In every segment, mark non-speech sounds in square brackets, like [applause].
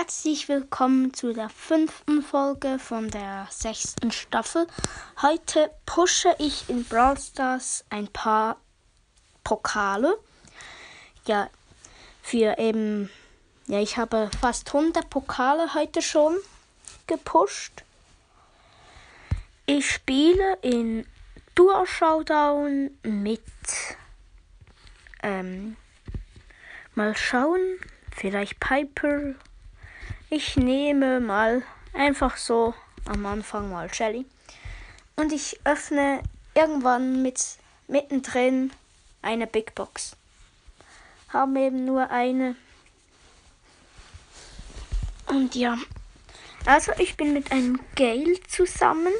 herzlich willkommen zu der fünften Folge von der sechsten Staffel. Heute pushe ich in Brawl Stars ein paar Pokale. Ja, für eben, ja, ich habe fast 100 Pokale heute schon gepusht. Ich spiele in Duo Showdown mit, ähm, mal schauen, vielleicht Piper ich nehme mal einfach so am Anfang mal Shelly. Und ich öffne irgendwann mit mittendrin eine Big Box. Haben eben nur eine. Und ja. Also ich bin mit einem Gale zusammen.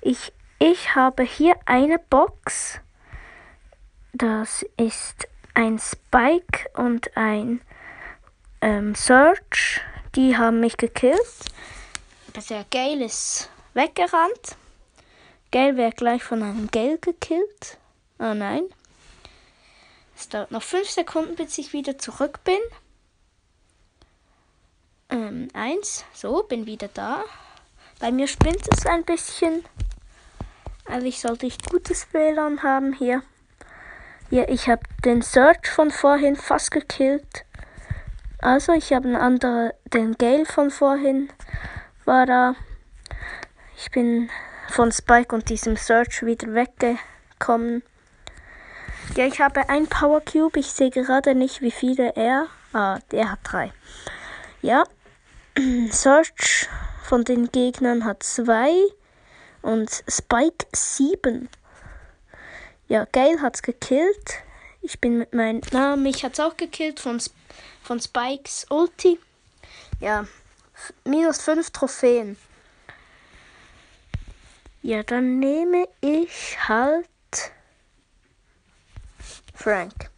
Ich, ich habe hier eine Box. Das ist ein Spike und ein ähm, Search, die haben mich gekillt. Der Gale ist weggerannt. Gale wäre gleich von einem Gale gekillt. Oh nein. Es dauert noch 5 Sekunden, bis ich wieder zurück bin. Ähm, eins. So, bin wieder da. Bei mir spinnt es ein bisschen. Eigentlich sollte ich gutes WLAN haben hier. Ja, ich habe den Search von vorhin fast gekillt. Also, ich habe einen anderen, den Gale von vorhin war da. Ich bin von Spike und diesem Search wieder weggekommen. Ja, ich habe ein Power Cube. Ich sehe gerade nicht, wie viele er. Ah, der hat drei. Ja, [clears throat] Search von den Gegnern hat zwei und Spike sieben. Ja, Gale hat's gekillt. Ich bin mit meinem. Na, mich hat's auch gekillt von Spike von Spikes Ulti. Ja, minus 5 Trophäen. Ja, dann nehme ich halt Frank.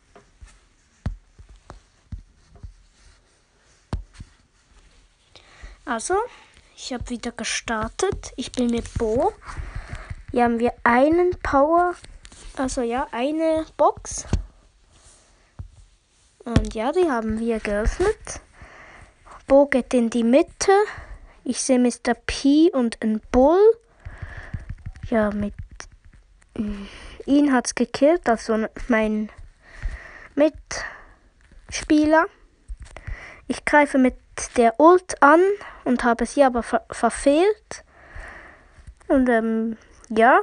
Also, ich habe wieder gestartet. Ich bin mit Bo. Hier haben wir einen Power, also ja, eine Box. Und ja, die haben wir geöffnet. Bo geht in die Mitte. Ich sehe Mr. P und ein Bull. Ja, mit ihn hat's gekillt, also mein Mitspieler. Ich greife mit der Ult an und habe sie aber ver verfehlt. Und ähm, ja,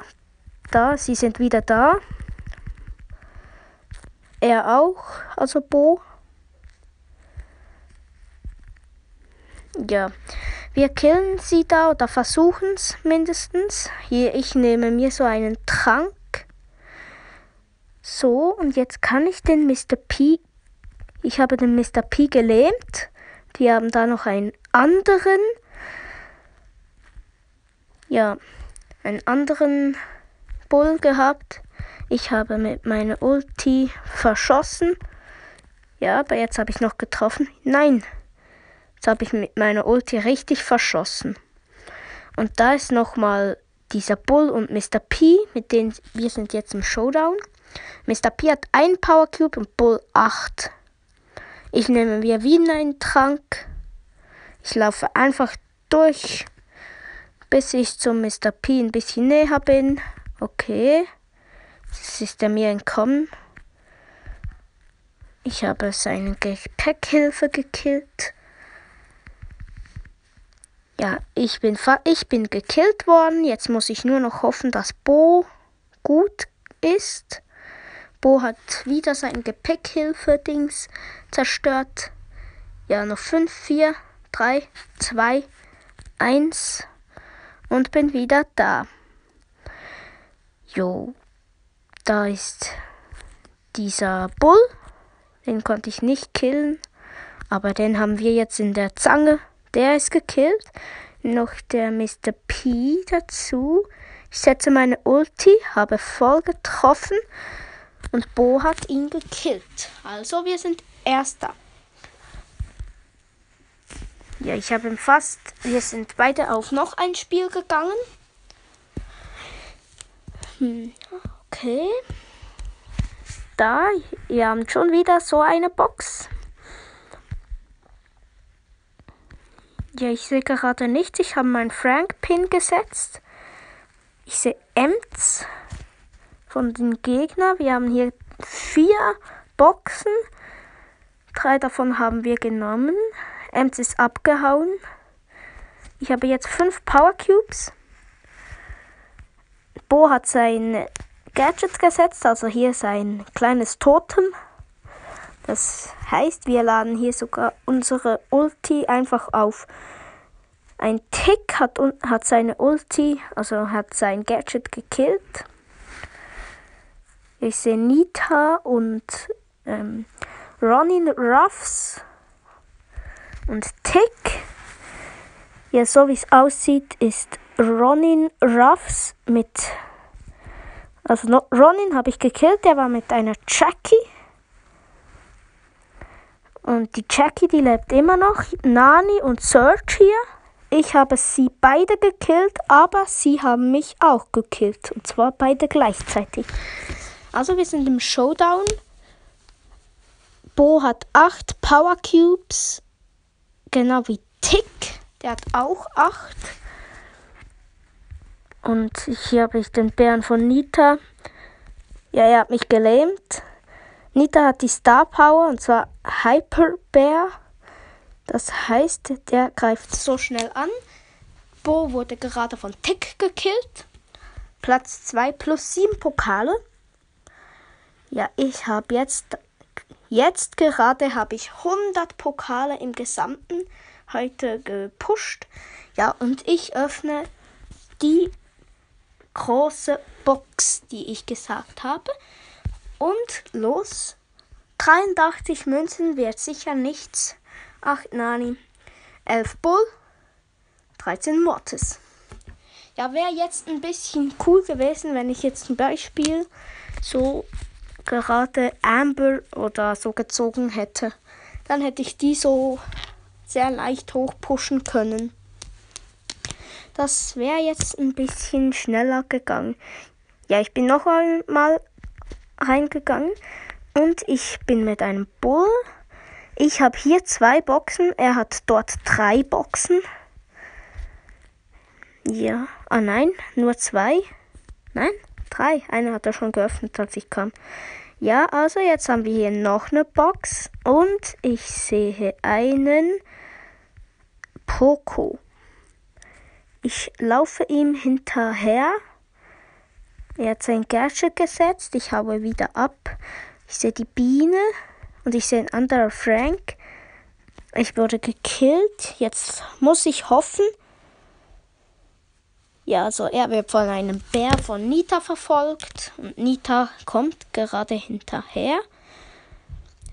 da, sie sind wieder da. Er auch, also Bo. Ja, wir killen sie da oder versuchen es mindestens. Hier, ich nehme mir so einen Trank. So, und jetzt kann ich den Mr. P. Ich habe den Mr. P gelähmt. Die haben da noch einen anderen. Ja, einen anderen Bull gehabt. Ich habe mit meiner Ulti verschossen. Ja, aber jetzt habe ich noch getroffen. Nein. Jetzt habe ich mit meiner Ulti richtig verschossen. Und da ist nochmal dieser Bull und Mr. P, mit denen wir sind jetzt im Showdown. Mr. P hat ein Power Cube und Bull 8. Ich nehme mir wieder einen Trank. Ich laufe einfach durch, bis ich zum Mr. P ein bisschen näher bin. Okay. Jetzt ist er mir entkommen. Ich habe seine Gepäckhilfe gekillt. Ja, ich bin, ich bin gekillt worden. Jetzt muss ich nur noch hoffen, dass Bo gut ist. Bo hat wieder sein Gepäckhilfe-Dings zerstört. Ja, noch 5, 4, 3, 2, 1 und bin wieder da. Jo. Da ist dieser Bull. Den konnte ich nicht killen. Aber den haben wir jetzt in der Zange. Der ist gekillt. Noch der Mr. P dazu. Ich setze meine Ulti, habe voll getroffen. Und Bo hat ihn gekillt. Also wir sind Erster. Ja, ich habe ihn fast. Wir sind beide auf noch ein Spiel gegangen. Hm. Okay. Da, ihr habt schon wieder so eine Box. Ja, ich sehe gerade nichts. Ich habe meinen Frank-Pin gesetzt. Ich sehe Ems von den Gegnern. Wir haben hier vier Boxen. Drei davon haben wir genommen. Ems ist abgehauen. Ich habe jetzt fünf Power Cubes. Bo hat sein Gadget gesetzt, also hier sein kleines Totem. Das heißt, wir laden hier sogar unsere Ulti einfach auf. Ein Tick hat, hat seine Ulti, also hat sein Gadget gekillt. Ich sehe Nita und ähm, Ronin Ruffs und Tick. Ja, so wie es aussieht, ist Ronin Ruffs mit. Also Ronin habe ich gekillt, der war mit einer Jackie. Und die Jackie, die lebt immer noch. Nani und Serge hier. Ich habe sie beide gekillt, aber sie haben mich auch gekillt. Und zwar beide gleichzeitig. Also wir sind im Showdown. Bo hat 8 Power Cubes. Genau wie Tick. Der hat auch 8. Und hier habe ich den Bären von Nita. Ja, er hat mich gelähmt. Nita hat die Star Power und zwar Hyper Bear. Das heißt, der greift so schnell an. Bo wurde gerade von Tick gekillt. Platz 2 plus 7 Pokale. Ja, ich habe jetzt, jetzt gerade habe ich 100 Pokale im Gesamten heute gepusht. Ja, und ich öffne die große Box, die ich gesagt habe. Und los. 83 Münzen wird sicher nichts. 8 Nani. 11 Bull. 13 Mortis. Ja, wäre jetzt ein bisschen cool gewesen, wenn ich jetzt zum Beispiel so gerade Amber oder so gezogen hätte. Dann hätte ich die so sehr leicht hochpushen können. Das wäre jetzt ein bisschen schneller gegangen. Ja, ich bin noch einmal reingegangen und ich bin mit einem Bull. Ich habe hier zwei Boxen, er hat dort drei Boxen. Ja, ah nein, nur zwei. Nein, drei. Eine hat er schon geöffnet, als ich kam. Ja, also jetzt haben wir hier noch eine Box und ich sehe einen Poco. Ich laufe ihm hinterher. Er hat sein Gadget gesetzt. Ich haue wieder ab. Ich sehe die Biene und ich sehe ein anderer Frank. Ich wurde gekillt. Jetzt muss ich hoffen. Ja, also er wird von einem Bär von Nita verfolgt und Nita kommt gerade hinterher.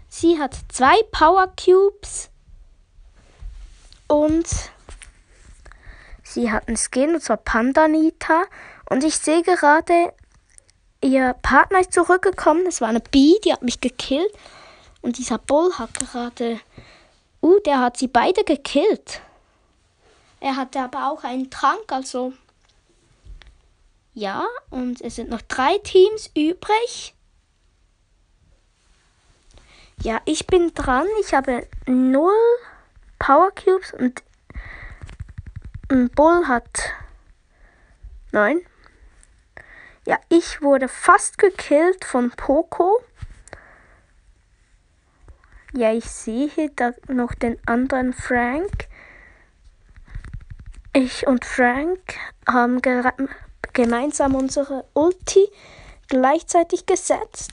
Sie hat zwei Power Cubes und sie hat einen Skin, und zwar Panda Nita. Und ich sehe gerade, ihr Partner ist zurückgekommen. Das war eine Bee, die hat mich gekillt. Und dieser Bull hat gerade. Uh, der hat sie beide gekillt. Er hatte aber auch einen Trank, also. Ja, und es sind noch drei Teams übrig. Ja, ich bin dran. Ich habe null Power Cubes und Bull hat neun. Ja, ich wurde fast gekillt von Poco. Ja, ich sehe da noch den anderen Frank. Ich und Frank haben gemeinsam unsere Ulti gleichzeitig gesetzt.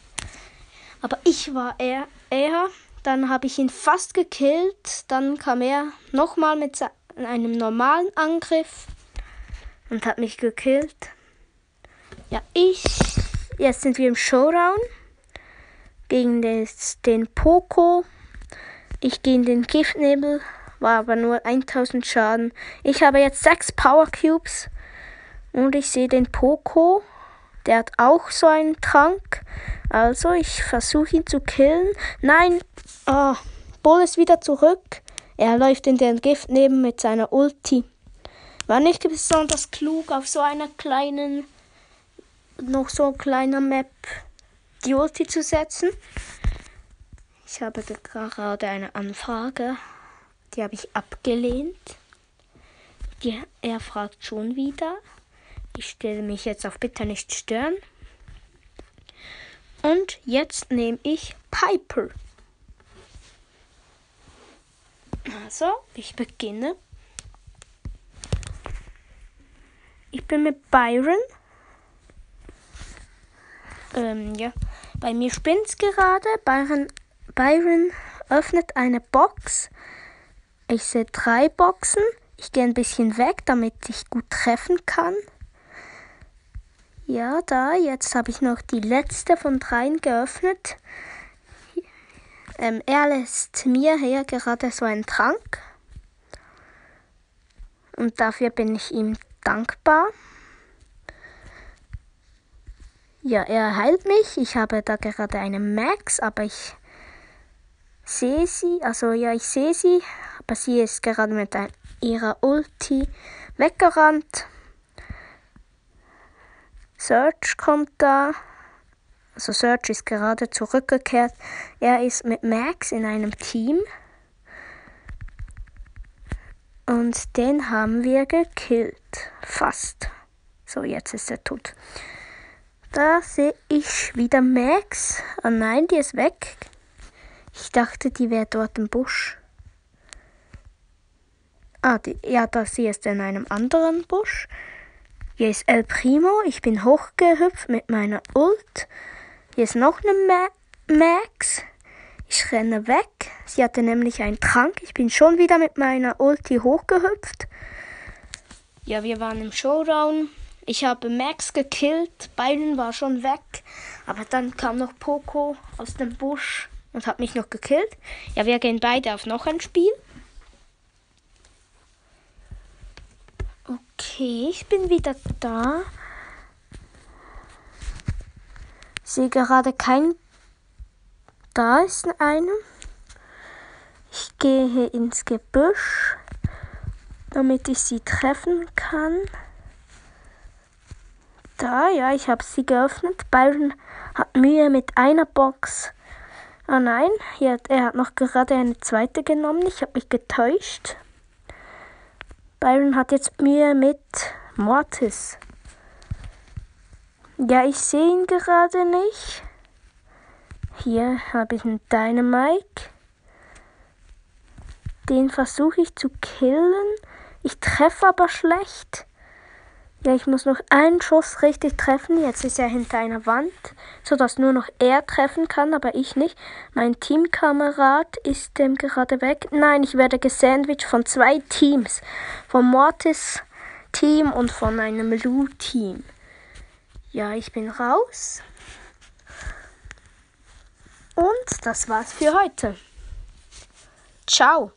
Aber ich war eher, eher. Dann habe ich ihn fast gekillt. Dann kam er nochmal mit einem normalen Angriff und hat mich gekillt. Ja, ich. Jetzt sind wir im Showdown gegen des, den Poco. Ich gehe in den Giftnebel, war aber nur 1000 Schaden. Ich habe jetzt 6 Power Cubes und ich sehe den Poco. Der hat auch so einen Trank. Also ich versuche ihn zu killen. Nein, oh, Bull ist wieder zurück. Er läuft in den Giftnebel mit seiner Ulti. War nicht besonders klug auf so einer kleinen noch so ein kleiner Map die Ulti zu setzen. Ich habe gerade eine Anfrage, die habe ich abgelehnt. Die, er fragt schon wieder. Ich stelle mich jetzt auf Bitte nicht stören. Und jetzt nehme ich Piper. Also, ich beginne. Ich bin mit Byron. Ähm, ja. Bei mir spinnt's gerade. Byron, Byron öffnet eine Box. Ich sehe drei Boxen. Ich gehe ein bisschen weg, damit ich gut treffen kann. Ja, da, jetzt habe ich noch die letzte von dreien geöffnet. Ähm, er lässt mir hier gerade so einen Trank. Und dafür bin ich ihm dankbar. Ja, er heilt mich. Ich habe da gerade eine Max, aber ich sehe sie. Also ja, ich sehe sie, aber sie ist gerade mit ihrer Ulti weggerannt. Search kommt da. Also Search ist gerade zurückgekehrt. Er ist mit Max in einem Team. Und den haben wir gekillt. Fast. So, jetzt ist er tot. Da sehe ich wieder Max. Oh nein, die ist weg. Ich dachte, die wäre dort im Busch. Ah, die, ja, da sie ist in einem anderen Busch. Hier ist El Primo. Ich bin hochgehüpft mit meiner Ult. Hier ist noch eine Ma Max. Ich renne weg. Sie hatte nämlich einen Trank. Ich bin schon wieder mit meiner Ulti hochgehüpft. Ja, wir waren im Showdown. Ich habe Max gekillt. Byron war schon weg. Aber dann kam noch Poco aus dem Busch und hat mich noch gekillt. Ja, wir gehen beide auf noch ein Spiel. Okay, ich bin wieder da. Sehe gerade kein. Da ist einer. Ich gehe ins Gebüsch, damit ich sie treffen kann. Da, ja, ich habe sie geöffnet. Byron hat Mühe mit einer Box. Oh nein, er hat noch gerade eine zweite genommen. Ich habe mich getäuscht. Byron hat jetzt Mühe mit Mortis. Ja, ich sehe ihn gerade nicht. Hier habe ich einen Dynamite. Den versuche ich zu killen. Ich treffe aber schlecht. Ja, ich muss noch einen Schuss richtig treffen. Jetzt ist er hinter einer Wand, sodass nur noch er treffen kann, aber ich nicht. Mein Teamkamerad ist dem gerade weg. Nein, ich werde gesandwiched von zwei Teams. Vom Mortis Team und von einem Lou Team. Ja, ich bin raus. Und das war's für heute. Ciao.